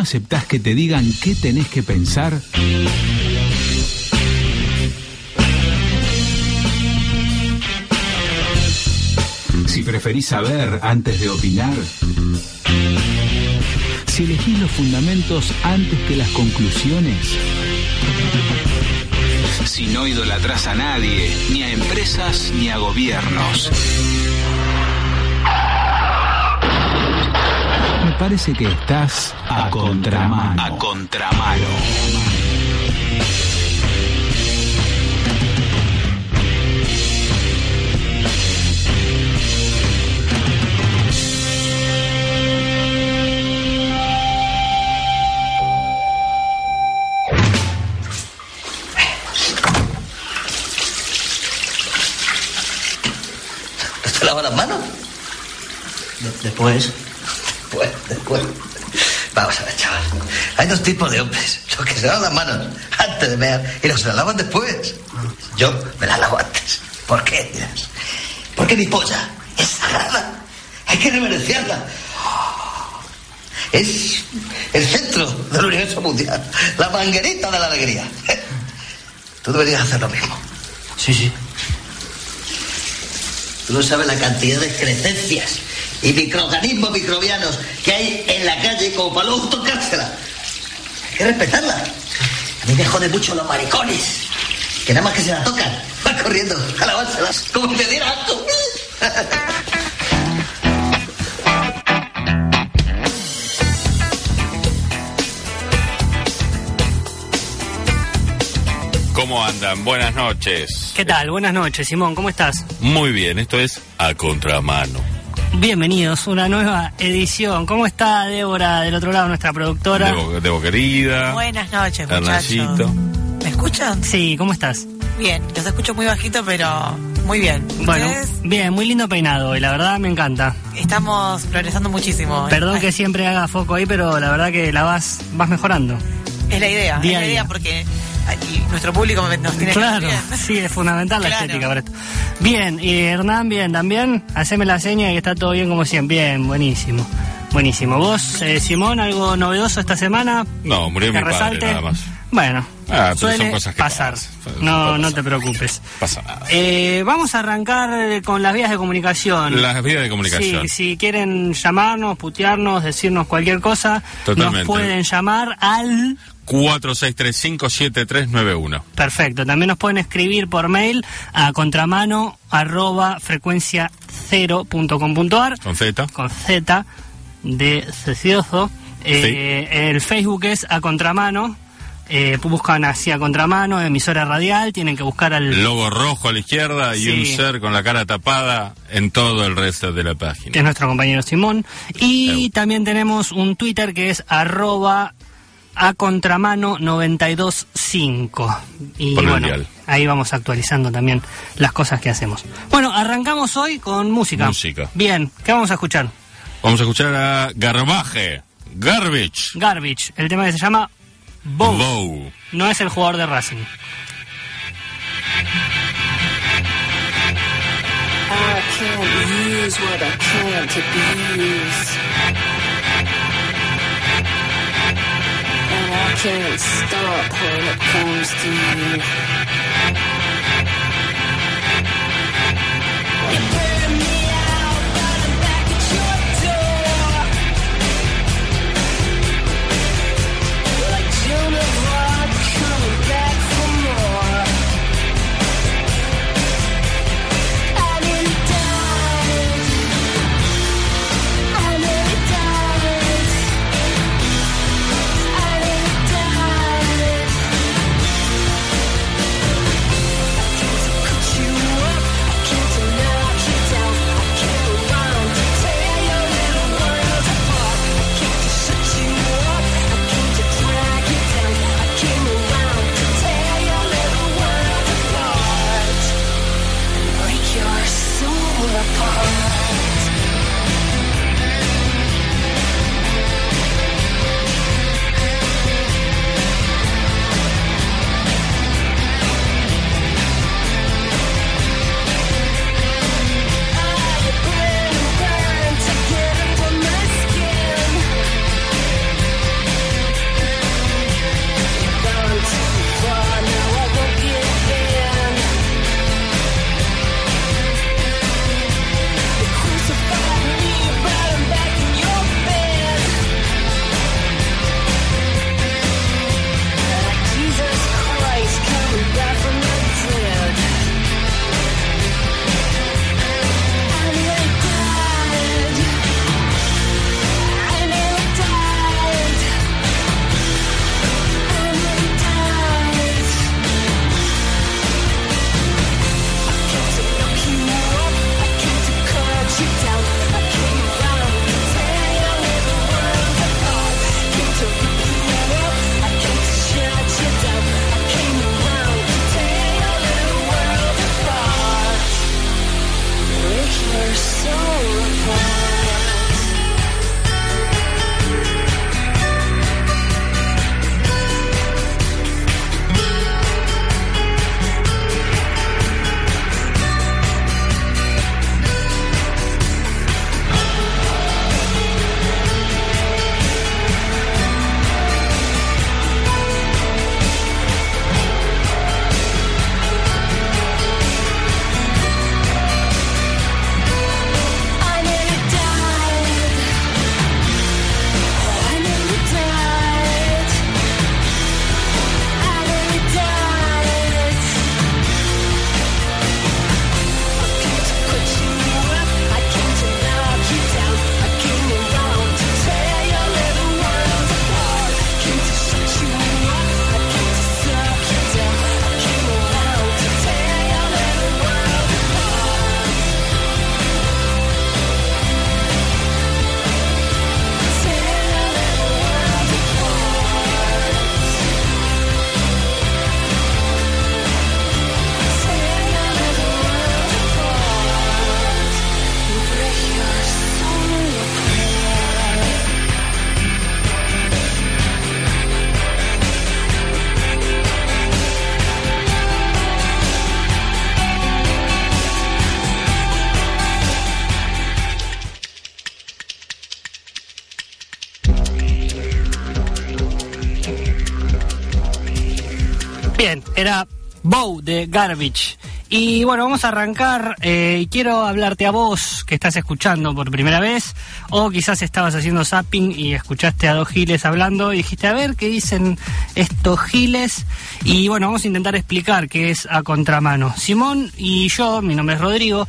no aceptás que te digan qué tenés que pensar, si preferís saber antes de opinar, si elegís los fundamentos antes que las conclusiones, si no idolatrás a nadie, ni a empresas ni a gobiernos. Parece que estás a contramano. A contramano. Hay dos tipos de hombres. Los que se lavan las manos antes de mear y los que se las lavan después. Yo me las lavo antes. ¿Por qué? Porque mi polla es sagrada. Hay que reverenciarla. Es el centro del universo mundial. La manguerita de la alegría. Tú deberías hacer lo mismo. Sí, sí. Tú no sabes la cantidad de excrescencias y microorganismos microbianos que hay en la calle como para luego tocársela. Que respetarla. A mí me jode mucho los maricones, que nada más que se la tocan, van corriendo a lavárselas como si me diera asco. ¿Cómo andan? Buenas noches. ¿Qué tal? Buenas noches, Simón, ¿cómo estás? Muy bien, esto es A Contramano. Bienvenidos a una nueva edición. ¿Cómo está Débora del otro lado, nuestra productora? Debo, Debo querida. Buenas noches, muchachos. ¿Me escuchan? Sí, ¿cómo estás? Bien, los escucho muy bajito, pero muy bien. Bueno, Ustedes bien, muy lindo peinado y la verdad me encanta. estamos progresando muchísimo. Perdón Ay, que siempre haga foco ahí, pero la verdad que la vas, vas mejorando. Es la idea, Día es la día. idea porque aquí nuestro público nos tiene Claro, que sí, es fundamental la Claro. estética para esto. Bien, y Hernán, bien, también. Haceme la seña que está todo bien como siempre. Bien, buenísimo. Buenísimo. ¿Vos, eh, Simón, algo novedoso esta semana? No, murió que mi padre, resalte. nada más. Bueno, Ah, suele son cosas que pasar. pasan. No, no te preocupes. Pasa nada. Eh, vamos a arrancar eh, con las vías de comunicación. Las vías de comunicación. Sí, si quieren llamarnos, putearnos, decirnos cualquier cosa, Totalmente. nos pueden llamar al 46357391. Perfecto. También nos pueden escribir por mail a contramano arroba frecuencia cero punto com punto ar, Con Z. con Z de cecioso. Eh, El Facebook es a contramano. Eh, buscan así a contramano, emisora radial. Tienen que buscar al. Logo rojo a la izquierda y un ser con la cara tapada en todo el resto de la página. es nuestro compañero Simón. Y también tenemos un Twitter que es arroba a contramano 925. Y Por bueno, ahí vamos actualizando también las cosas que hacemos. Bueno, arrancamos hoy con música. Música. Bien, ¿qué vamos a escuchar? Vamos a escuchar a Garbaje. Garbage. Garbage, el tema que se llama Bow. Bow. No es el jugador de Racing. I can't use what I can't abuse. Can't stop when it comes to you. Era Bow de Garbage. Y bueno, vamos a arrancar. eh, y quiero hablarte a vos que estás escuchando por primera vez, o quizás estabas haciendo zapping y escuchaste a dos giles hablando y dijiste, a ver qué dicen estos giles. Y bueno, vamos a intentar explicar qué es a contramano. Simón y yo, mi nombre es Rodrigo,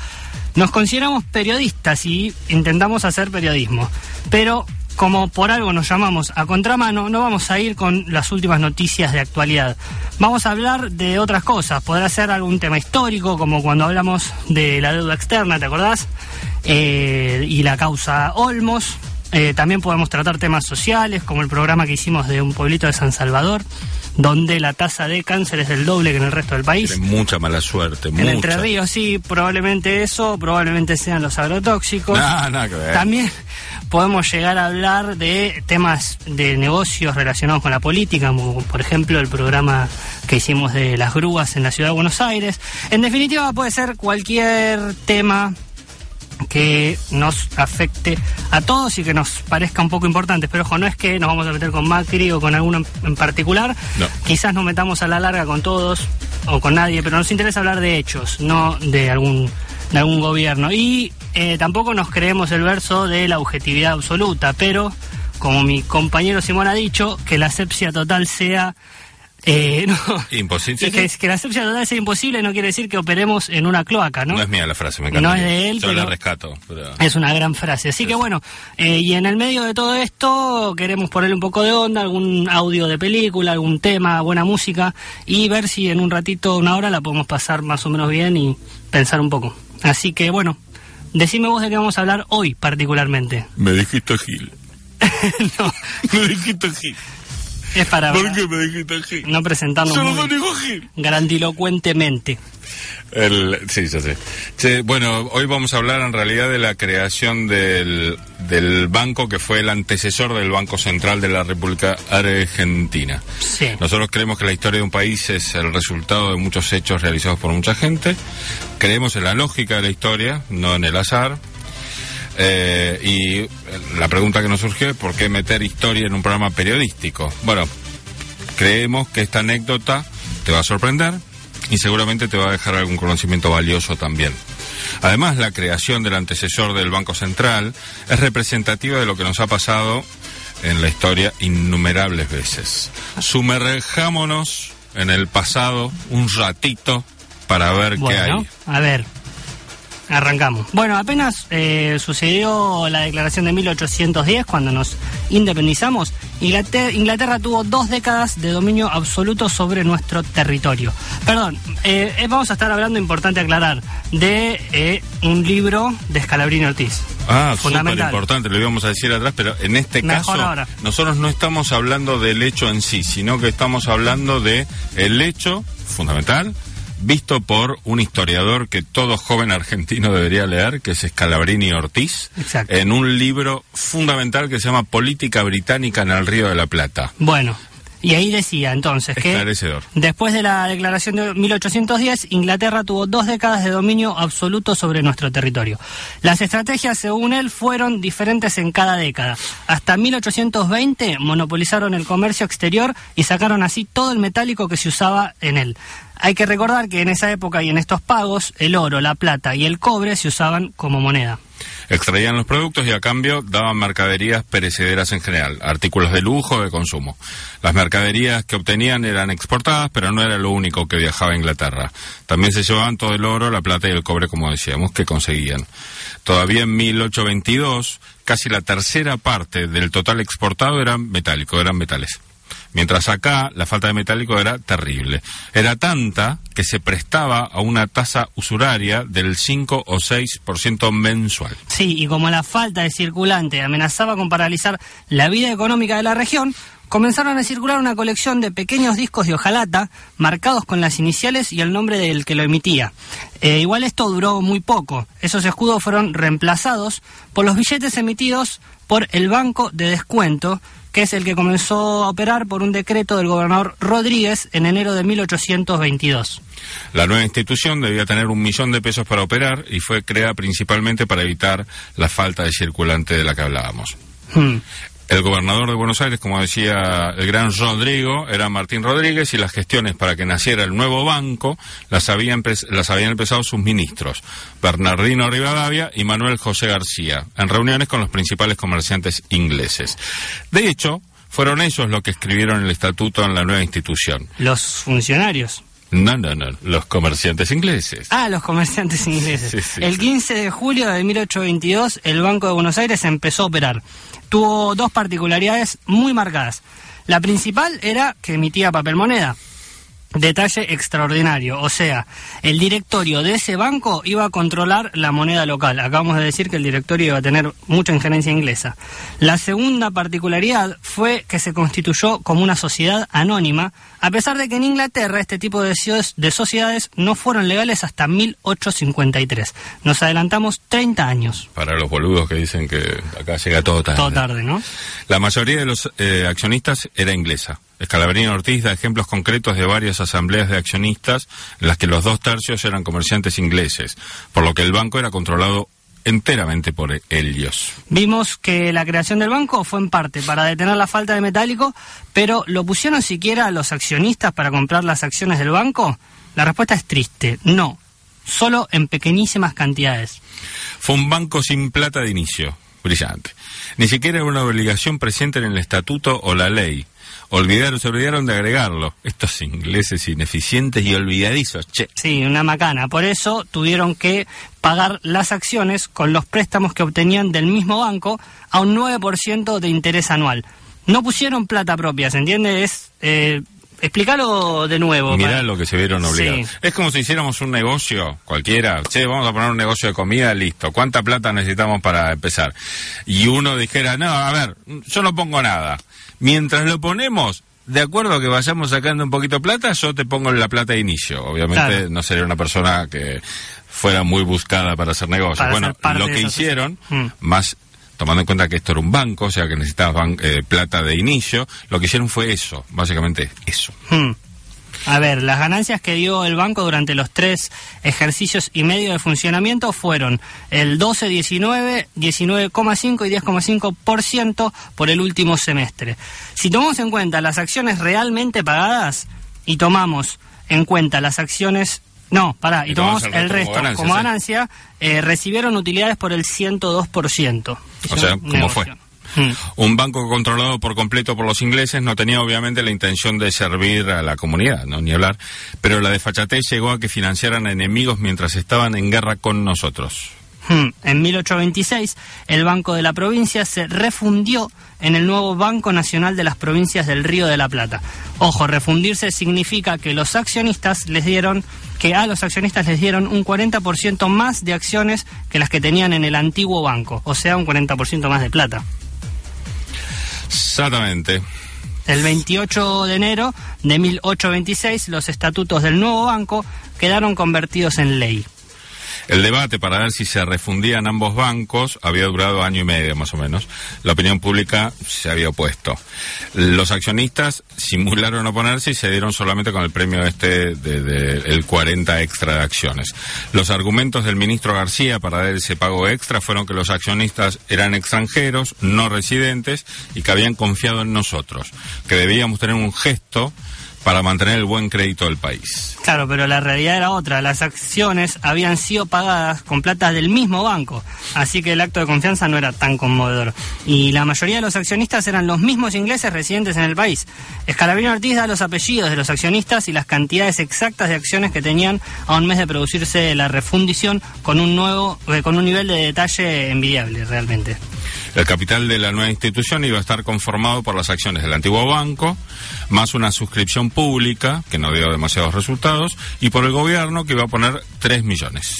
nos consideramos periodistas y intentamos hacer periodismo. Pero como por algo nos llamamos a contramano, no vamos a ir con las últimas noticias de actualidad. Vamos a hablar de otras cosas. Podrá ser algún tema histórico, como cuando hablamos de la deuda externa, ¿te acordás? Eh, y la causa Olmos. Eh, también podemos tratar temas sociales, como el programa que hicimos de un pueblito de San Salvador, donde la tasa de cáncer es el doble que en el resto del país. Mucha mala suerte, En mucha. Entre Ríos, sí, probablemente eso, probablemente sean los agrotóxicos. Nada, nada que ver. También podemos llegar a hablar de temas de negocios relacionados con la política, como por ejemplo el programa que hicimos de las grúas en la ciudad de Buenos Aires. En definitiva, puede ser cualquier tema que nos afecte a todos y que nos parezca un poco importante. Pero ojo, no es que nos vamos a meter con Macri o con alguno en- en particular. No. Quizás nos metamos a la larga con todos o con nadie, pero nos interesa hablar de hechos, no de algún, de algún gobierno. Y eh, tampoco nos creemos el verso de la objetividad absoluta, pero como mi compañero Simón ha dicho, que la asepsia total sea... eh, no, Imposible. y que, que la asepsia total sea imposible no quiere decir que operemos en una cloaca, ¿no? No es mía la frase, me encanta. No es de él, Yo pero- la rescato. pero- Es una gran frase. Así que bueno, eh, y en el medio de todo esto queremos ponerle un poco de onda, algún audio de película, algún tema, buena música y ver si en un ratito, una hora la podemos pasar más o menos bien y pensar un poco. Así que bueno, decime vos de qué vamos a hablar hoy particularmente. Me dijiste Gil. no, Me dijiste Gil. Es para ¿Por qué me dijiste Gil? no presentarnos Solo muy me dijo Gil. grandilocuentemente. El, sí, ya sé. Bueno, hoy vamos a hablar en realidad de la creación del, del banco que fue el antecesor del Banco Central de la República Argentina. Sí. Nosotros creemos que la historia de un país es el resultado de muchos hechos realizados por mucha gente. Creemos en la lógica de la historia, no en el azar. Eh, y la pregunta que nos surgió es ¿por qué meter historia en un programa periodístico? Bueno, creemos que esta anécdota te va a sorprender y seguramente te va a dejar algún conocimiento valioso también. Además, la creación del antecesor del Banco Central es representativa de lo que nos ha pasado en la historia innumerables veces. Sumerjámonos en el pasado un ratito para ver qué hay. A ver, arrancamos. Bueno, apenas eh, sucedió la declaración de 1810, cuando nos independizamos, Inglaterra, Inglaterra tuvo dos décadas de dominio absoluto sobre nuestro territorio. Perdón, eh, eh, vamos a estar hablando, importante aclarar, de eh, un libro de Scalabrini Ortiz. Ah, súper Fundamental. importante, lo íbamos a decir atrás, pero en este Mejor caso ahora. nosotros no estamos hablando del hecho en sí, sino que estamos hablando de el hecho fundamental visto por un historiador que todo joven argentino debería leer, que es Scalabrini Ortiz, Exacto. en un libro fundamental que se llama Política Británica en el Río de la Plata. Bueno, y ahí decía entonces que después de la declaración de 1810, Inglaterra tuvo dos décadas de dominio absoluto sobre nuestro territorio. Las estrategias, según él, fueron diferentes en cada década. Hasta 1820 monopolizaron el comercio exterior y sacaron así todo el metálico que se usaba en él. Hay que recordar que en esa época y en estos pagos, el oro, la plata y el cobre se usaban como moneda. Extraían los productos y a cambio daban mercaderías perecederas en general, artículos de lujo de consumo. Las mercaderías que obtenían eran exportadas, pero no era lo único que viajaba a Inglaterra. También se llevaban todo el oro, la plata y el cobre, como decíamos, que conseguían. Todavía en 1822, casi la tercera parte del total exportado eran metálico, eran metales. Mientras acá la falta de metálico era terrible. Era tanta que se prestaba a una tasa usuraria del 5 o 6% mensual. Sí, y como la falta de circulante amenazaba con paralizar la vida económica de la región, comenzaron a circular una colección de pequeños discos de hojalata marcados con las iniciales y el nombre del que lo emitía. Eh, igual esto duró muy poco. Esos escudos fueron reemplazados por los billetes emitidos por el Banco de Descuento, que es el que comenzó a operar por un decreto del gobernador Rodríguez en enero de 1822. La nueva institución debía tener un millón de pesos para operar y fue creada principalmente para evitar la falta de circulante de la que hablábamos. Hmm. El gobernador de Buenos Aires, como decía el gran Rodrigo, era Martín Rodríguez y las gestiones para que naciera el nuevo banco las, había las habían empezado sus ministros, Bernardino Rivadavia y Manuel José García, en reuniones con los principales comerciantes ingleses. De hecho, fueron ellos los que escribieron el estatuto en la nueva institución. Los funcionarios. No, no, no, los comerciantes ingleses. Ah, los comerciantes ingleses. Sí, sí, el sí. 15 de julio de 1822, el Banco de Buenos Aires empezó a operar. Tuvo dos particularidades muy marcadas. La principal era que emitía papel moneda. Detalle extraordinario, o sea, el directorio de ese banco iba a controlar la moneda local. Acabamos de decir que el directorio iba a tener mucha injerencia inglesa. La segunda particularidad fue que se constituyó como una sociedad anónima, a pesar de que en Inglaterra este tipo de, sociedades no fueron legales hasta 1853. Nos adelantamos 30 años. Para los boludos que dicen que acá llega todo tarde. Todo tarde, ¿no? La mayoría de los eh, accionistas era inglesa. Escalabrino Ortiz da ejemplos concretos de varias asambleas de accionistas en las que los dos tercios eran comerciantes ingleses, por lo que el banco era controlado enteramente por ellos. Vimos que la creación del banco fue en parte para detener la falta de metálico, pero ¿lo pusieron siquiera a los accionistas para comprar las acciones del banco? La respuesta es triste, no, solo en pequeñísimas cantidades. Fue un banco sin plata de inicio. Brillante. Ni siquiera era una obligación presente en el estatuto o la ley. Olvidaron, se olvidaron de agregarlo. Estos ingleses ineficientes y olvidadizos, che. Sí, una macana. Por eso tuvieron que pagar las acciones con los préstamos que obtenían del mismo banco a un 9% de interés anual. No pusieron plata propia, ¿se entiende? Es... Eh, explícalo de nuevo. Mirá para- lo que se vieron obligados. Sí. Es como si hiciéramos un negocio cualquiera. Che, vamos a poner un negocio de comida, listo. ¿Cuánta plata necesitamos para empezar? Y uno dijera, no, a ver, yo no pongo nada. Mientras lo ponemos, de acuerdo a que vayamos sacando un poquito de plata, yo te pongo la plata de inicio. Obviamente Claro. no sería una persona que fuera muy buscada para hacer negocios. Para bueno, lo que hicieron, sociedad. Mm. más tomando en cuenta que esto era un banco, o sea que necesitaban eh, plata de inicio, lo que hicieron fue eso, básicamente eso. Hmm. A ver, las ganancias que dio el banco durante los tres ejercicios y medio de funcionamiento fueron el 12, 19, 19,5 y 10,5% por el último semestre. Si tomamos en cuenta las acciones realmente pagadas y tomamos en cuenta las acciones... No, pará, y, Y tomamos el resto como como ganancia, eh, recibieron utilidades por el 102%. O sea, ¿cómo fue? Hmm. Un banco controlado por completo por los ingleses no tenía obviamente la intención de servir a la comunidad, no ni hablar, pero la desfachatez llegó a que financiaran a enemigos mientras estaban en guerra con nosotros. Hmm. En 1826, el Banco de la Provincia se refundió en el nuevo Banco Nacional de las Provincias del Río de la Plata. Ojo, refundirse significa que los accionistas les dieron que a los accionistas les dieron un 40% más de acciones que las que tenían en el antiguo banco, o sea, un 40% más de plata. Exactamente. El 28 de enero de 1826, los estatutos del nuevo banco quedaron convertidos en ley. El debate para ver si se refundían ambos bancos había durado año y medio más o menos. La opinión pública se había opuesto. Los accionistas simularon oponerse y se dieron solamente con el premio este de, de- el 40 extra de acciones. Los argumentos del ministro García para dar ese pago extra fueron que los accionistas eran extranjeros, no residentes y que habían confiado en nosotros, que debíamos tener un gesto para mantener el buen crédito del país. Claro, pero la realidad era otra. Las acciones habían sido pagadas con plata del mismo banco, así que el acto de confianza no era tan conmovedor. Y la mayoría de los accionistas eran los mismos ingleses residentes en el país. Escalabrini Ortiz da los apellidos de los accionistas y las cantidades exactas de acciones que tenían a un mes de producirse la refundición con un nuevo, eh, con un nivel de detalle envidiable, realmente. El capital de la nueva institución iba a estar conformado por las acciones del antiguo banco, más una suscripción pública, que no dio demasiados resultados, y por el gobierno, que iba a poner 3 millones.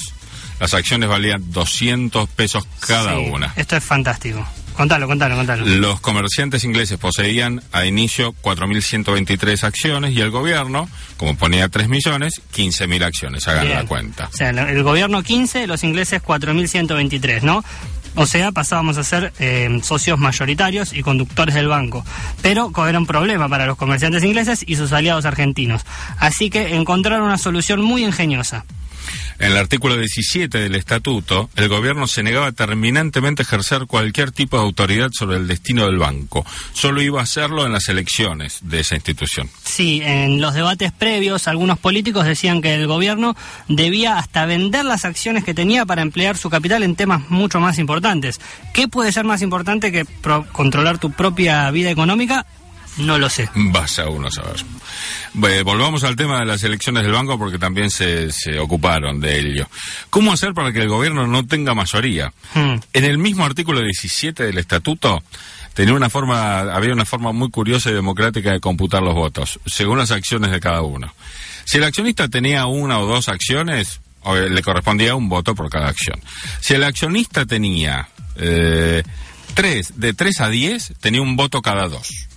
Las acciones valían 200 pesos cada Sí, una. Esto es fantástico. Contalo, contalo, contalo. Los comerciantes ingleses poseían a inicio 4.123 acciones y el gobierno, como ponía 3 millones, 15.000 acciones. Hagan la cuenta. O sea, el- el gobierno 15, los ingleses 4.123, ¿no? O sea, pasábamos a ser eh, socios mayoritarios y conductores del banco. Pero era un problema para los comerciantes ingleses y sus aliados argentinos. Así que encontraron una solución muy ingeniosa. En el artículo 17 del estatuto, el gobierno se negaba terminantemente a ejercer cualquier tipo de autoridad sobre el destino del banco. Solo iba a hacerlo en las elecciones de esa institución. Sí, en los debates previos, algunos políticos decían que el gobierno debía hasta vender las acciones que tenía para emplear su capital en temas mucho más importantes. ¿Qué puede ser más importante que controlar tu propia vida económica? No lo sé. Vas a uno a saber. Bueno, volvamos al tema de las elecciones del banco porque también se, se ocuparon de ello. ¿Cómo hacer para que el gobierno no tenga mayoría? Hmm. En el mismo artículo 17 del estatuto tenía una forma, había una forma muy curiosa y democrática de computar los votos, según las acciones de cada uno. Si el accionista tenía una o dos acciones, eh, le correspondía un voto por cada acción. Si el accionista tenía eh, tres, de 3 a 10, tenía un voto cada dos.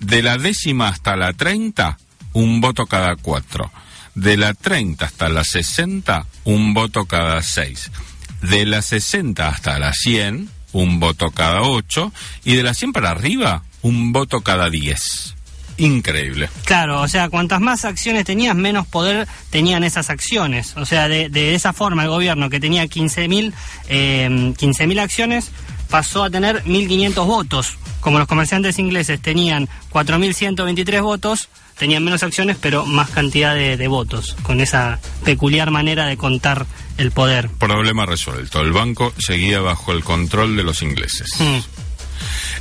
De la décima hasta la 30, un voto cada cuatro. De la 30 hasta la 60, un voto cada seis. De la 60 hasta la 100, un voto cada ocho. Y de la 100 para arriba, un voto cada 10. Increíble. Claro, o sea, cuantas más acciones tenías, menos poder tenían esas acciones. O sea, de, de esa forma el gobierno que tenía 15.000 eh, 15.000 acciones pasó a tener 1.500 votos. Como los comerciantes ingleses tenían 4.123 votos, tenían menos acciones, pero más cantidad de, de votos, con esa peculiar manera de contar el poder. Problema resuelto. El banco seguía bajo el control de los ingleses. Hmm.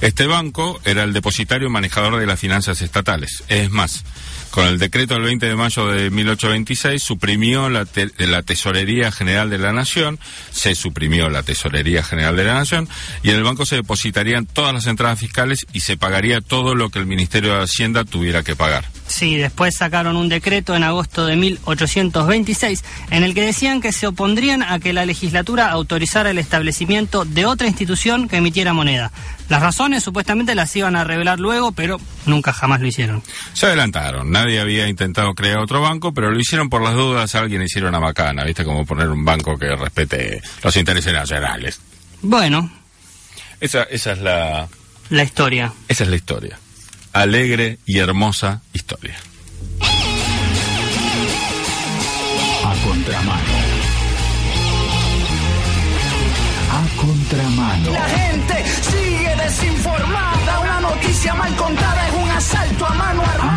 Este banco era el depositario manejador de las finanzas estatales. Es más, con el decreto del 20 de mayo de 1826 suprimió la, te- la Tesorería General de la Nación, se suprimió la Tesorería General de la Nación y en el banco se depositarían todas las entradas fiscales y se pagaría todo lo que el Ministerio de Hacienda tuviera que pagar. Sí, después sacaron un decreto en agosto de 1826 en el que decían que se opondrían a que la legislatura autorizara el establecimiento de otra institución que emitiera moneda. Las razones supuestamente las iban a revelar luego, pero nunca jamás lo hicieron. Se adelantaron, nadie había intentado crear otro banco, pero lo hicieron por las dudas, alguien hicieron una macana, ¿viste? Como poner un banco que respete los intereses nacionales. Bueno, Esa, esa es la la historia. esa es la historia. Alegre y hermosa historia. A contramano. A contramano. La gente sigue desinformada. Una noticia mal contada es un asalto a mano A armada.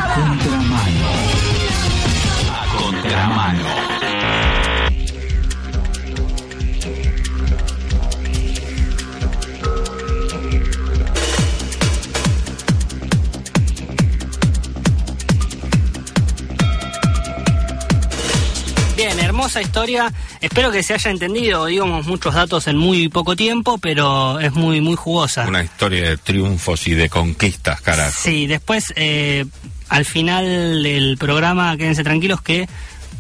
Hermosa historia. Espero que se haya entendido. Digamos muchos datos en muy poco tiempo, pero es muy muy jugosa. Una historia de triunfos y de conquistas, carajo. Sí, después eh, al final del programa quédense tranquilos que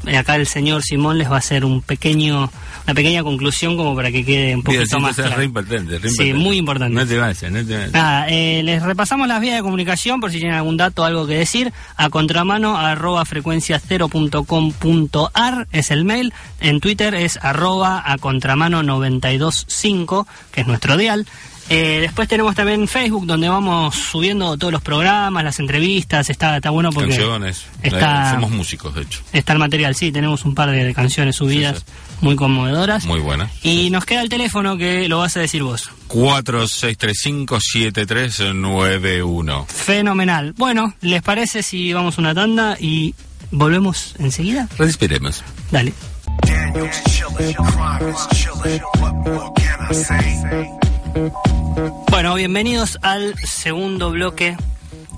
eh, acá el señor Simón les va a hacer un pequeño una pequeña conclusión como para que quede un poquito más claro. re importante, re Sí, importante. muy importante. No te vayas, no te vayas. Nada, eh, les repasamos las vías de comunicación por si tienen algún dato algo que decir. A contramano arroba frecuencia cero punto com punto ar es el mail. En Twitter es arroba a contramano 925, que es nuestro dial. Eh, después tenemos también Facebook, donde vamos subiendo todos los programas, las entrevistas. Está, está bueno porque Canciones. está- Somos músicos, de hecho. está el material. Sí, tenemos un par de, de canciones subidas Sí, muy conmovedoras. Muy buena. Y nos queda el teléfono que lo vas a decir vos. 4635-7391. Fenomenal. Bueno, ¿les parece si vamos a una tanda y volvemos enseguida? Respiremos. Dale. Bueno, bienvenidos al segundo bloque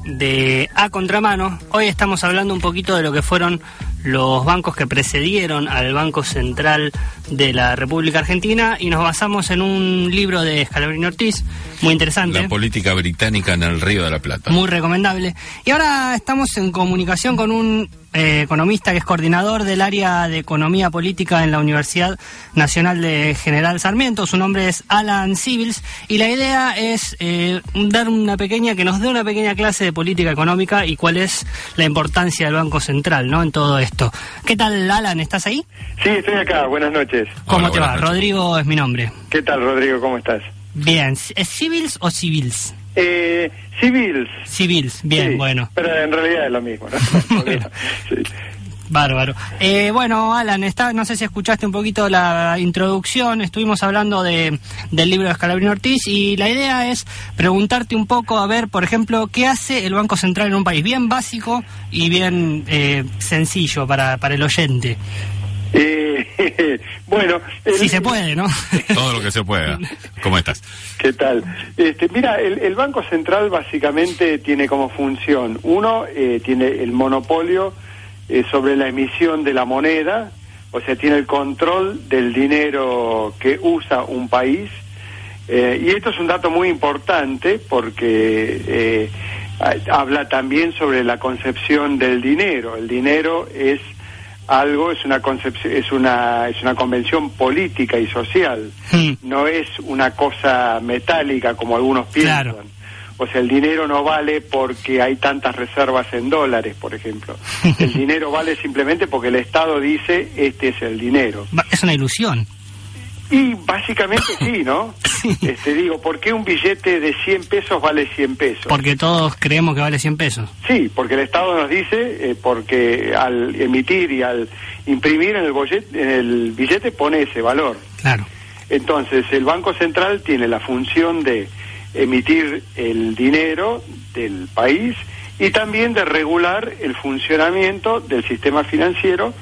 de A Contramano. Hoy estamos hablando un poquito de lo que fueron los bancos que precedieron al Banco Central de la República Argentina y nos basamos en un libro de Scalabrini Ortiz, muy interesante. La política británica en el Río de la Plata. Muy recomendable. Y ahora estamos en comunicación con un eh, economista que es coordinador del área de economía política en la Universidad Nacional de General Sarmiento. Su nombre es Alan Civils y la idea es eh, dar una pequeña, que nos dé una pequeña clase de política económica y cuál es la importancia del Banco Central, ¿no? En todo esto. ¿Qué tal, Alan? ¿Estás ahí? Sí, estoy acá. Buenas noches. ¿Cómo Hola, te va? noches. Rodrigo es mi nombre. ¿Qué tal, Rodrigo? ¿Cómo estás? Bien. ¿Es Civils o Civils? Eh, Civils. Civils. Bien, Sí, bueno. Pero en realidad es lo mismo, ¿no? sí. Bárbaro. Eh, bueno, Alan, está, no sé si escuchaste un poquito la introducción, estuvimos hablando de, del libro de Scalabrini Ortiz y la idea es preguntarte un poco, a ver, por ejemplo, ¿qué hace el Banco Central en un país? Bien básico y bien eh, sencillo para, para el oyente. Eh, bueno, el- Si se puede, ¿no? Todo lo que se pueda. ¿Cómo estás? ¿Qué tal? Este, mira, el, el Banco Central básicamente tiene como función, uno, eh, tiene el monopolio eh, sobre la emisión de la moneda, o sea, tiene el control del dinero que usa un país. Eh, y esto es un dato muy importante porque eh, ha- habla también sobre la concepción del dinero. El dinero es algo, es una concepción, es una, es una convención política y social Hmm. no es una cosa metálica como algunos piensan. Claro. O sea, el dinero no vale porque hay tantas reservas en dólares, por ejemplo. El dinero vale simplemente porque el Estado dice, este es el dinero. Es una ilusión. Y básicamente sí, ¿no? Este, digo, ¿por qué un billete de 100 pesos vale 100 pesos? Porque todos creemos que vale 100 pesos. Sí, porque el Estado nos dice, eh, porque al emitir y al imprimir en el, bollete- en el billete pone ese valor. Claro. Entonces, el Banco Central tiene la función de emitir el dinero del país y también de regular el funcionamiento del sistema financiero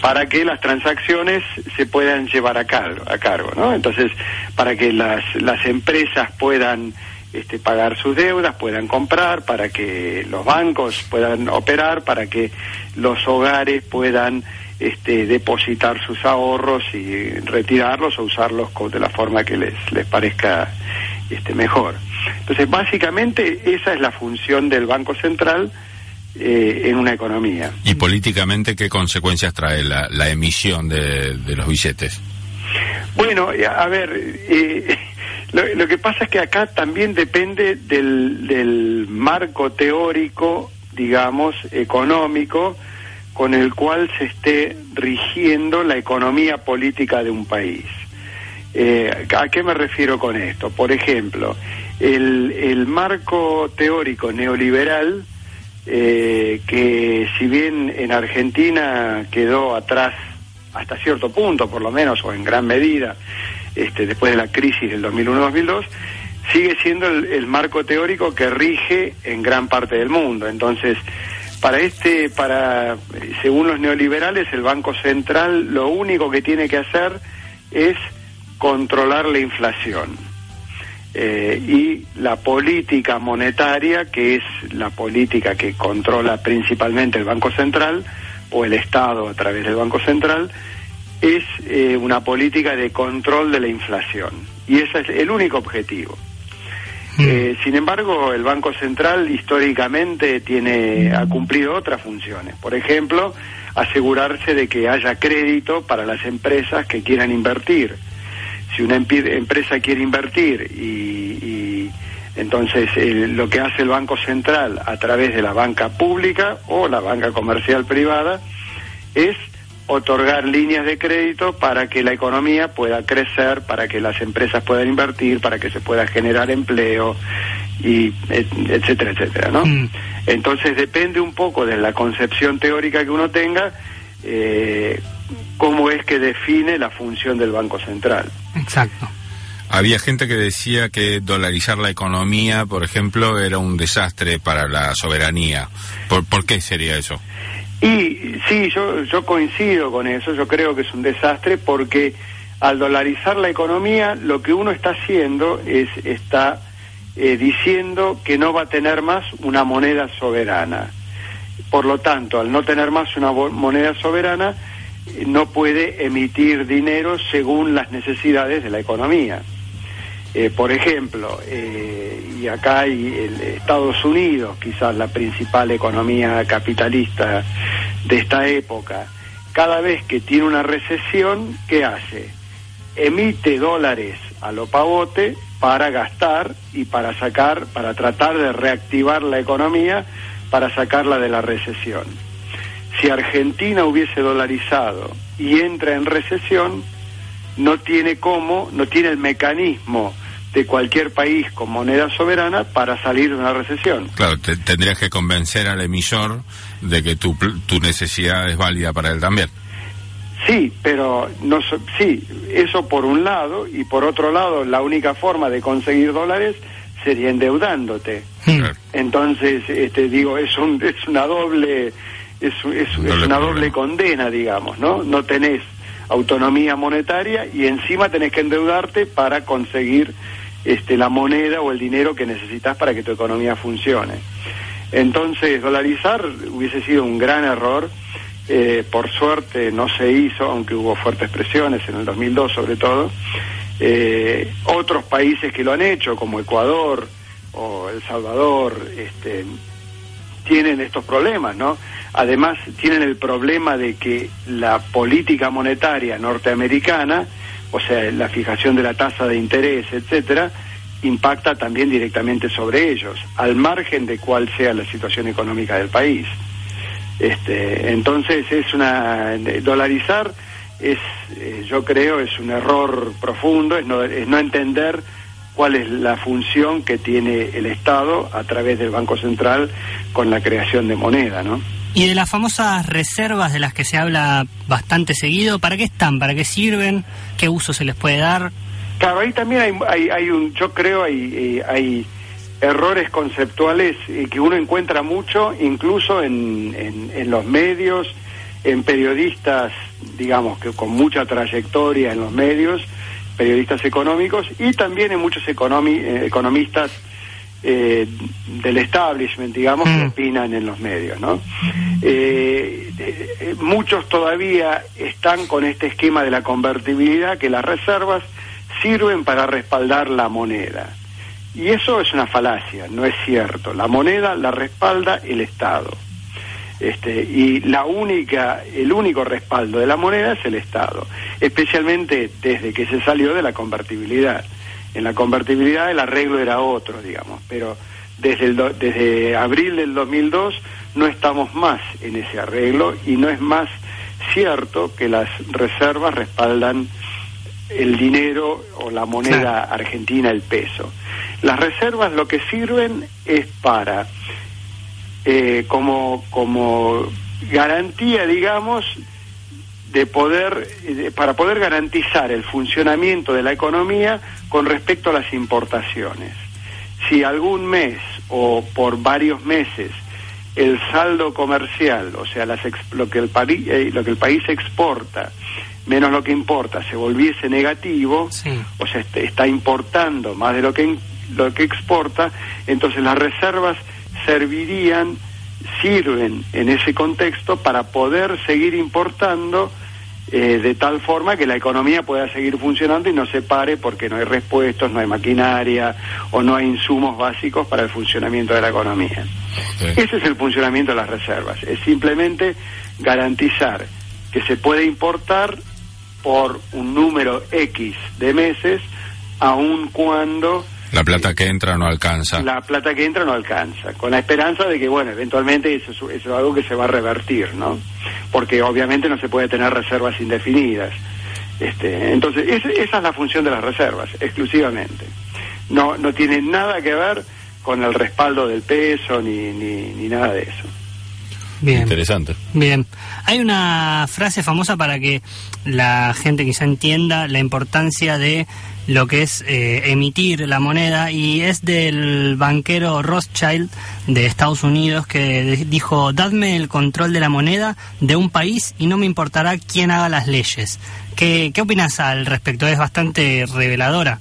para que las transacciones se puedan llevar a cargo, a cargo ¿no? Entonces, para que las, las empresas puedan este, pagar sus deudas, puedan comprar, para que los bancos puedan operar, para que los hogares puedan este, depositar sus ahorros y retirarlos o usarlos de la forma que les, les parezca este, mejor. Entonces, básicamente esa es la función del Banco Central eh, en una economía. ¿Y políticamente qué consecuencias trae la, la emisión de, de los billetes? Bueno, eh, a ver, eh, lo, lo que pasa es que acá también depende del, del marco teórico, digamos, económico, con el cual se esté rigiendo la economía política de un país. Eh, ¿A qué me refiero con esto? Por ejemplo, el, el marco teórico neoliberal, eh, que si bien en Argentina quedó atrás hasta cierto punto, por lo menos, o en gran medida, este, después de la crisis del 2001-2002, sigue siendo el, el marco teórico que rige en gran parte del mundo. Entonces, para este, para, según los neoliberales, el Banco Central lo único que tiene que hacer es controlar la inflación. Eh, y la política monetaria, que es la política que controla principalmente el Banco Central o el Estado a través del Banco Central, es eh, una política de control de la inflación. Y ese es el único objetivo. Eh, sin embargo, el Banco Central históricamente tiene, ha cumplido otras funciones. Por ejemplo, asegurarse de que haya crédito para las empresas que quieran invertir. Si una empresa quiere invertir y, y entonces eh, lo que hace el Banco Central a través de la banca pública o la banca comercial privada es otorgar líneas de crédito para que la economía pueda crecer, para que las empresas puedan invertir, para que se pueda generar empleo y et- etcétera, etcétera, ¿no? Mm. Entonces depende un poco de la concepción teórica que uno tenga, eh, cómo es que define la función del Banco Central. Exacto. Había gente que decía que dolarizar la economía, por ejemplo, era un desastre para la soberanía. ¿Por, por qué sería eso? Y sí, yo, yo coincido con eso, yo creo que es un desastre porque al dolarizar la economía lo que uno está haciendo es, está eh, diciendo que no va a tener más una moneda soberana. Por lo tanto, al no tener más una moneda soberana, no puede emitir dinero según las necesidades de la economía. Eh, por ejemplo, eh, y acá hay el Estados Unidos, quizás la principal economía capitalista de esta época, cada vez que tiene una recesión, ¿qué hace? Emite dólares a lo pavote para gastar y para sacar, para tratar de reactivar la economía, para sacarla de la recesión. Si Argentina hubiese dolarizado y entra en recesión, no tiene cómo, no tiene el mecanismo de cualquier país con moneda soberana para salir de una recesión. Claro, te- tendrías que convencer al emisor de que tu, tu necesidad es válida para él también. Sí, pero no sí, eso por un lado y por otro lado la única forma de conseguir dólares sería endeudándote. Claro. Entonces, este digo, es un es una doble es, es- es una doble condena, digamos, ¿no? No tenés autonomía monetaria y encima tenés que endeudarte para conseguir este la moneda o el dinero que necesitas para que tu economía funcione. Entonces, dolarizar hubiese sido un gran error. Eh, por suerte no se hizo, aunque hubo fuertes presiones en el 2002 sobre todo. Eh, otros países que lo han hecho, como Ecuador o El Salvador, este, tienen estos problemas, ¿no? Además, tienen el problema de que la política monetaria norteamericana, o sea, la fijación de la tasa de interés, etcétera, impacta también directamente sobre ellos, al margen de cuál sea la situación económica del país. Este, entonces es una dolarizar es eh, yo creo es un error profundo, es no, es no entender cuál es la función que tiene el Estado a través del Banco Central con la creación de moneda, ¿no? Y de las famosas reservas de las que se habla bastante seguido, ¿para qué están? ¿Para qué sirven? ¿Qué uso se les puede dar? Claro, ahí también hay, hay, hay un, yo creo hay, eh, hay errores conceptuales eh, que uno encuentra mucho, incluso en, en, en los medios, en periodistas, digamos, que con mucha trayectoria en los medios, periodistas económicos, y también en muchos economi- eh, economistas eh, del establishment, digamos, que opinan en los medios, ¿no? Eh, eh, eh, muchos todavía están con este esquema de la convertibilidad, que las reservas sirven para respaldar la moneda. Y eso es una falacia, no es cierto. La moneda la respalda el Estado. Este, y la única, el único respaldo de la moneda es el Estado, especialmente desde que se salió de la convertibilidad. En la convertibilidad el arreglo era otro, digamos, pero desde, el do- desde abril del 2002 no estamos más en ese arreglo y no es más cierto que las reservas respaldan el dinero o la moneda argentina, el peso. Las reservas lo que sirven es para, eh, como, como garantía, digamos, de poder, eh, de- para poder garantizar el funcionamiento de la economía con respecto a las importaciones. Si algún mes o por varios meses el saldo comercial, o sea, las lo, que el eh, lo que el país exporta menos lo que importa, se volviese negativo, o sea, est- está importando más de lo que, lo que exporta, entonces las reservas servirían, sirven en ese contexto para poder seguir importando eh, de tal forma que la economía pueda seguir funcionando y no se pare porque no hay repuestos, no hay maquinaria o no hay insumos básicos para el funcionamiento de la economía. Ese es el funcionamiento de las reservas, es simplemente garantizar que se puede importar por un número X de meses, aun cuando La plata que entra no alcanza. la plata que entra no alcanza, con la esperanza de que, bueno, eventualmente eso, es- eso es algo que se va a revertir, ¿no? Porque obviamente no se puede tener reservas indefinidas. Este, entonces, ese- esa es la función de las reservas, exclusivamente. No, no tiene nada que ver con el respaldo del peso ni, ni, ni nada de eso. Bien. Interesante. Bien, hay una frase famosa para que la gente quizá entienda la importancia de lo que es eh, emitir la moneda y es del banquero Rothschild de Estados Unidos que dijo, dadme el control de la moneda de un país y no me importará quién haga las leyes. ¿Qué, qué opinas al respecto? Es bastante reveladora.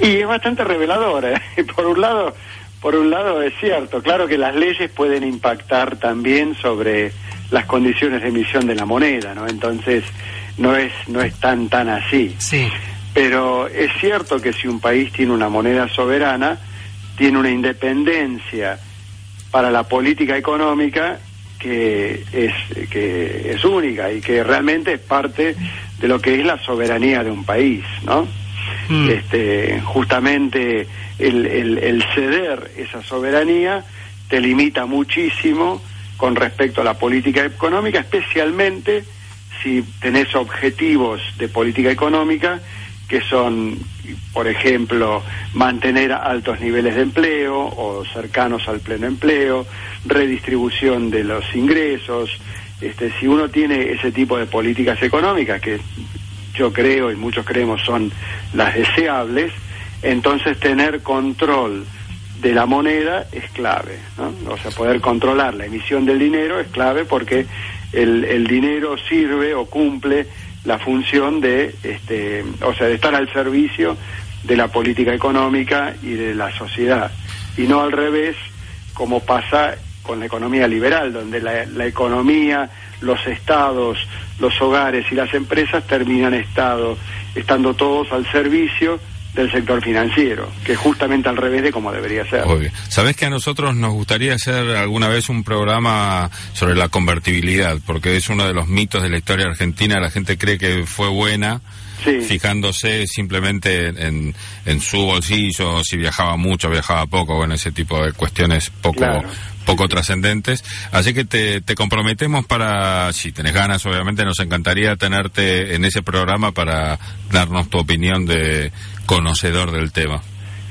Y es bastante reveladora. ¿eh? Por un lado, por un lado es cierto, claro que las leyes pueden impactar también sobre las condiciones de emisión de la moneda, ¿no? Entonces no es no es tan tan así. Sí. Pero es cierto que si un país tiene una moneda soberana, tiene una independencia para la política económica que es que es única y que realmente es parte de lo que es la soberanía de un país, ¿no? Este, justamente el, el- el ceder esa soberanía te limita muchísimo con respecto a la política económica, especialmente si tenés objetivos de política económica que son, por ejemplo, mantener altos niveles de empleo o cercanos al pleno empleo, redistribución de los ingresos. Este, si uno tiene ese tipo de políticas económicas, que yo creo y muchos creemos son las deseables, entonces tener control de la moneda es clave. O sea, poder controlar la emisión del dinero es clave porque el, el dinero sirve o cumple la función de, este, o sea, de estar al servicio de la política económica y de la sociedad, y no al revés, como pasa con la economía liberal, donde la, la economía, los estados, los hogares y las empresas terminan estado, estando todos al servicio del sector financiero, que es justamente al revés de como debería ser. Obvio. Sabés que a nosotros nos gustaría hacer alguna vez un programa sobre la convertibilidad, porque es uno de los mitos de la historia argentina. La gente cree que fue buena. Sí. fijándose simplemente en, en su bolsillo, si viajaba mucho, viajaba poco, bueno, ese tipo de cuestiones poco, Claro. poco trascendentes. Así que te, te comprometemos para, si tenés ganas, obviamente, nos encantaría tenerte en ese programa para darnos tu opinión de conocedor del tema.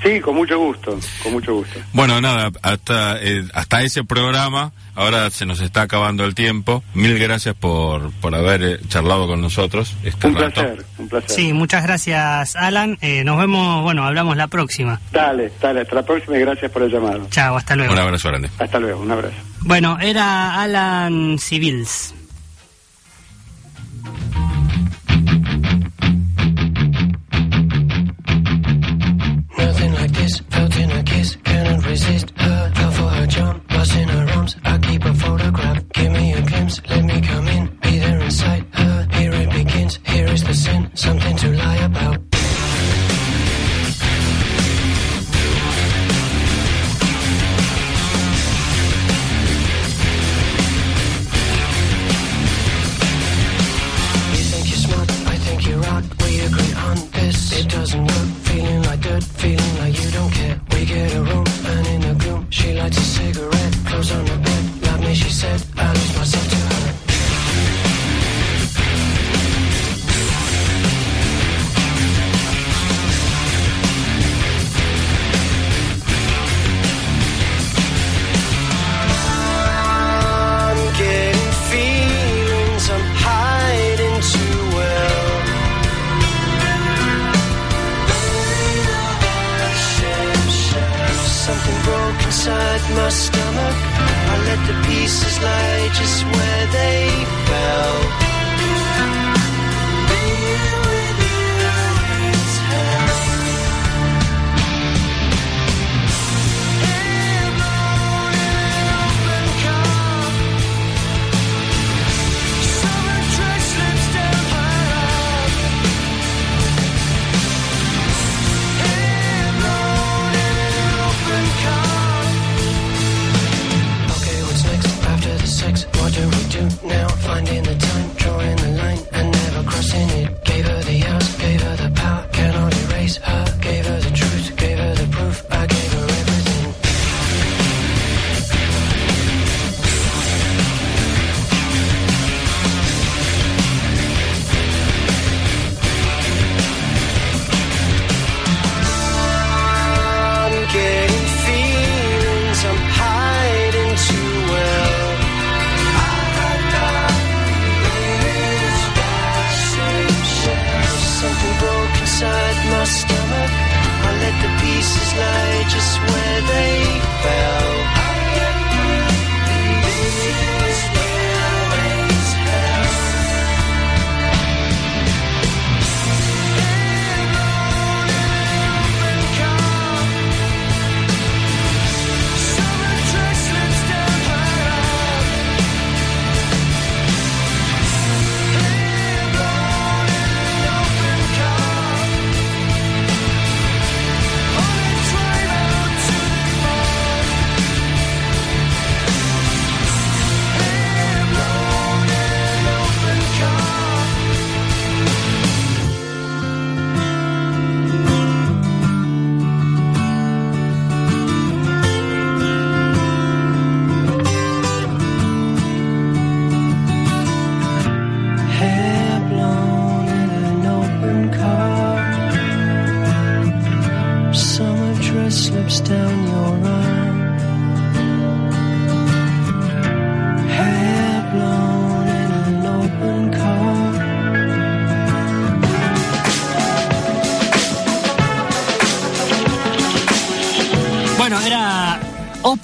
Sí, con mucho gusto, con mucho gusto. Bueno, nada, hasta, eh, hasta ese programa, ahora se nos está acabando el tiempo. Mil gracias por, por haber eh, charlado con nosotros. Este Un rato. placer, un placer. Sí, muchas gracias, Alan. Eh, nos vemos, bueno, hablamos la próxima. Dale, dale, hasta la próxima y gracias por el llamado. Chao, hasta luego. Un abrazo grande. Hasta luego, un abrazo. Bueno, era Alan Civils. Something to lie about.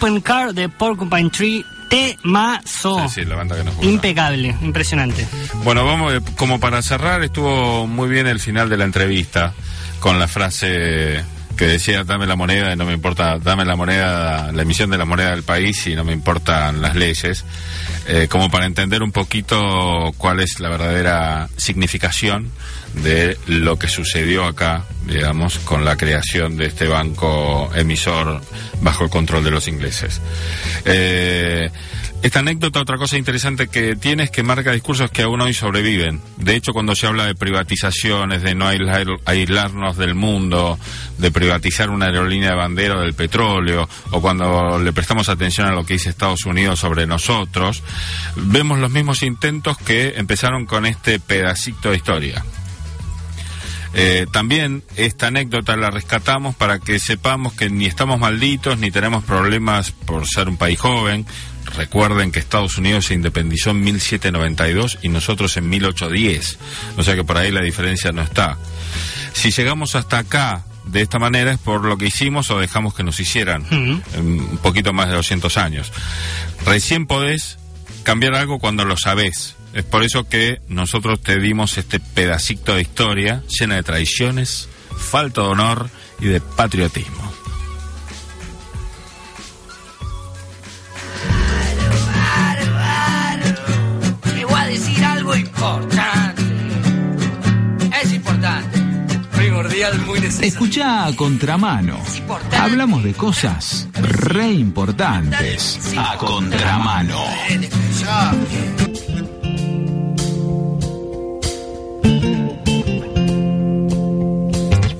Open Car de Porcupine Tree. Temazo. Sí, sí, la banda que nos gusta. Impecable, impresionante. Bueno, vamos, eh, como para cerrar, estuvo muy bien el final de la entrevista con la frase que decía dame la moneda y no me importa, dame la moneda, la emisión de la moneda del país y no me importan las leyes, eh, como para entender un poquito cuál es la verdadera significación de lo que sucedió acá, digamos, con la creación de este banco emisor bajo el control de los ingleses. Eh, esta anécdota, otra cosa interesante que tiene es que marca discursos que aún hoy sobreviven. De hecho, cuando se habla de privatizaciones, de no aislar- aislarnos del mundo, de privatizar una aerolínea de bandera o del petróleo, o cuando le prestamos atención a lo que dice Estados Unidos sobre nosotros, vemos los mismos intentos que empezaron con este pedacito de historia. Eh, también esta anécdota la rescatamos para que sepamos que ni estamos malditos ni tenemos problemas por ser un país joven. Recuerden que Estados Unidos se independizó en 1792 y nosotros en 1810. O sea que por ahí la diferencia no está. Si llegamos hasta acá de esta manera es por lo que hicimos o dejamos que nos hicieran. Un poquito más de 200 años. Recién podés cambiar algo cuando lo sabés. Es por eso que nosotros te dimos este pedacito de historia llena de traiciones, falta de honor y de patriotismo. Le voy a decir algo importante. Es importante. Primordial, muy necesario. Escucha a Contramano. Hablamos de cosas re importantes. A Contramano.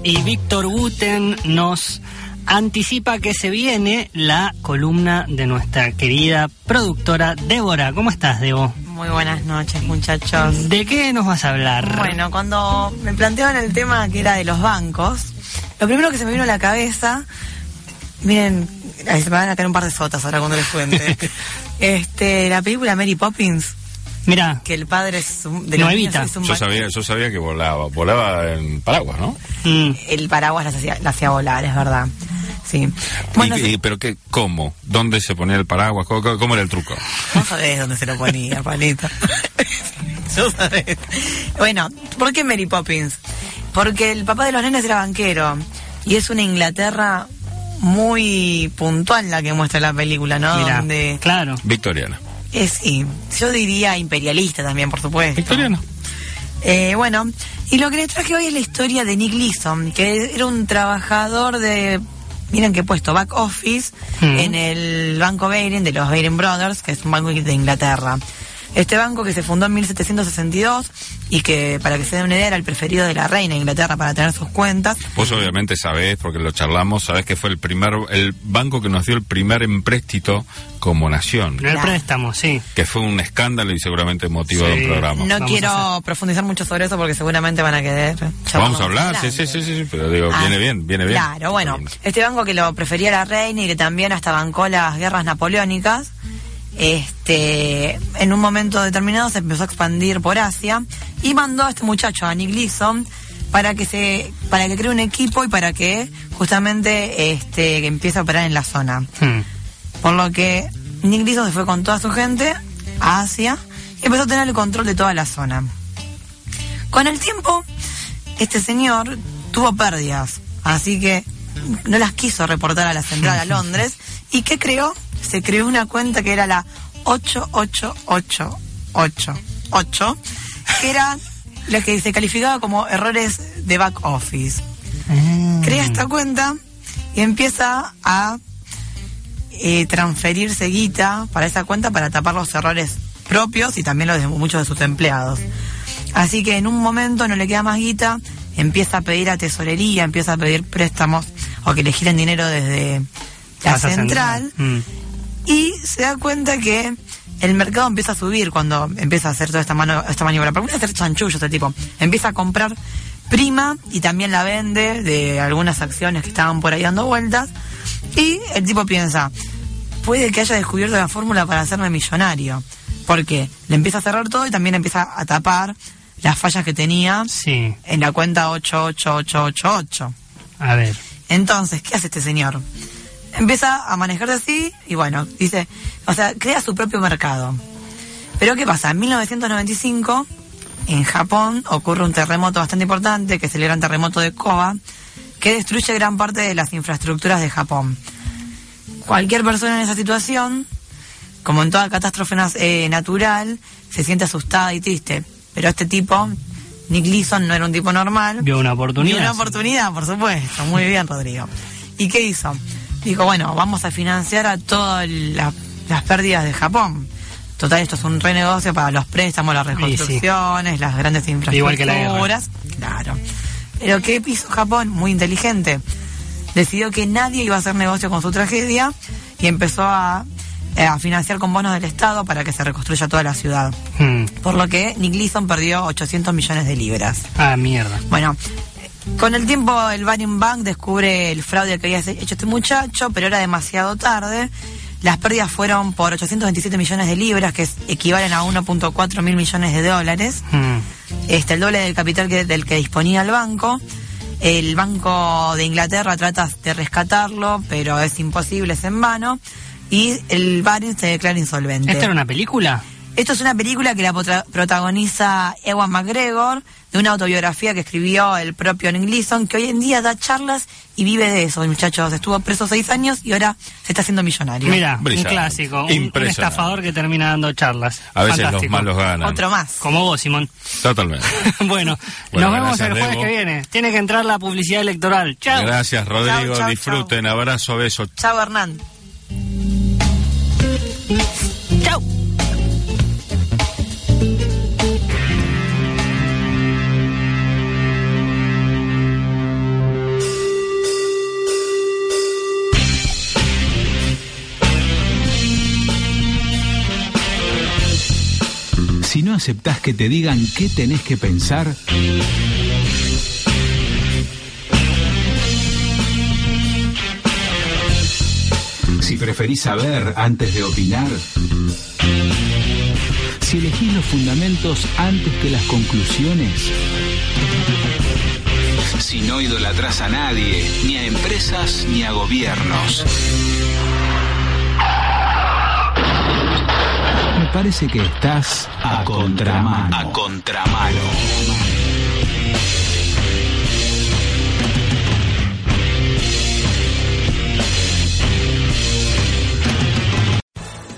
Y Víctor Guten nos anticipa que se viene la columna de nuestra querida productora Débora. ¿Cómo estás, Debo? Muy buenas noches, muchachos. ¿De qué nos vas a hablar? Bueno, cuando me planteaban el tema que era de los bancos, lo primero que se me vino a la cabeza, miren, ahí se me van a caer un par de sotas ahora cuando les cuente. este, la película Mary Poppins. Mira. Que el padre es un, de es un Yo sabía, yo sabía que volaba, volaba en paraguas, ¿no? Mm. El paraguas la hacía, la hacía volar, es verdad. Sí. Bueno, Y- y- pero qué, ¿cómo? ¿Dónde se ponía el paraguas? ¿Cómo, cómo- cómo era el truco? No sabés dónde se lo ponía, palito. Yo sabés. Bueno, ¿por qué Mary Poppins? Porque el papá de los nenes era banquero. Y es una Inglaterra muy puntual la que muestra la película, ¿no? Mira, Donde claro. Victoriana. es, sí, yo diría imperialista también, por supuesto. Victoriana. Eh, bueno, y lo que les traje hoy es la historia de Nick Leeson, que era un trabajador de, miren qué puesto, back office Mm. en el banco Baring de los Baring Brothers, que es un banco de Inglaterra. Este banco que se fundó en 1762 y que, para que se den una idea, era el preferido de la reina de Inglaterra para tener sus cuentas. Vos obviamente sabés, porque lo charlamos, sabés que fue el primer, el banco que nos dio el primer empréstito como nación. El préstamo, sí. Que fue un escándalo y seguramente motivo de un programa. No Vamos quiero profundizar mucho sobre eso porque seguramente van a querer. Vamos a hablar, sí, sí, sí, sí, sí, pero digo, Ah, viene bien, viene bien. Claro, bueno, este banco que lo prefería la reina y que también hasta bancó las guerras napoleónicas, este, en un momento determinado se empezó a expandir por Asia y mandó a este muchacho, a Nick Leeson, para que se, para que cree un equipo y para que justamente este, que empiece a operar en la zona. Hmm. Por lo que Nick Leeson se fue con toda su gente a Asia y empezó a tener el control de toda la zona. Con el tiempo, este señor tuvo pérdidas, así que no las quiso reportar a la central a Londres. ¿Y qué creó? Se creó una cuenta que era la 88888, que era la que se calificaba como errores de back office. Crea esta cuenta y empieza a eh, transferirse guita para esa cuenta para tapar los errores propios y también los de muchos de sus empleados. Así que en un momento no le queda más guita, empieza a pedir a tesorería, empieza a pedir préstamos o que le giren dinero desde la central Mm. Y se da cuenta que el mercado empieza a subir cuando empieza a hacer toda esta, mano, esta maniobra. Pero empieza a hacer chanchullo este tipo. Empieza a comprar prima y también la vende de algunas acciones que estaban por ahí dando vueltas. Y el tipo piensa, puede que haya descubierto la fórmula para hacerme millonario. Porque le empieza a cerrar todo y también empieza a tapar las fallas que tenía Sí. en la cuenta 88888. A ver. Entonces, ¿qué hace este señor? Empieza a manejarse así y bueno, dice, o sea, crea su propio mercado. Pero ¿qué pasa? En 1995, en Japón, ocurre un terremoto bastante importante, que es el gran terremoto de Koba, que destruye gran parte de las infraestructuras de Japón. Cualquier persona en esa situación, como en toda catástrofe eh, natural, se siente asustada y triste. Pero este tipo, Nick Leeson, no era un tipo normal. Vio una oportunidad. Vio una oportunidad, por supuesto. Muy bien, Rodrigo. ¿Y qué hizo? Dijo, bueno, vamos a financiar a todas la- las pérdidas de Japón. Total, esto es un renegocio para los préstamos, las sí. reconstrucciones, las grandes Igual que la infraestructuras. Claro. Pero ¿qué hizo Japón? Muy inteligente. Decidió que nadie iba a hacer negocio con su tragedia y empezó a, eh, a financiar con bonos del Estado para que se reconstruya toda la ciudad. Hmm. Por lo que Nick Leeson perdió 800 millones de libras. Ah, mierda. Bueno, con el tiempo el Baring Bank descubre el fraude que había hecho este muchacho, pero era demasiado tarde. Las pérdidas fueron por 827 millones de libras, que es- equivalen a 1.4 mil millones de dólares. Hmm. Este, el doble del capital que, del que disponía el banco. El Banco de Inglaterra trata de rescatarlo, pero es imposible, es en vano. Y el Baring se declara insolvente. ¿Esta era una película? Esto es una película que la protagoniza Ewan McGregor, de una autobiografía que escribió el propio Nick Leeson, que hoy en día da charlas y vive de eso, muchachos. Estuvo preso seis años y ahora se está haciendo millonario. Mira, un clásico. Un, estafador que termina dando charlas. A veces Fantástico. los malos ganan. Otro más. Como vos, Simón. Totalmente. bueno, Bueno, nos vemos el jueves Debo. que viene. Tiene que entrar la publicidad electoral. Chao. Gracias, Rodrigo. Chau, chau, Disfruten. Abrazo, beso. Chao, Hernán. Aceptás que te digan qué tenés que pensar, si preferís saber antes de opinar, si elegís los fundamentos antes que las conclusiones, Si no idolatras a nadie, ni a empresas ni a gobiernos. Parece que estás a contramano. A contramano.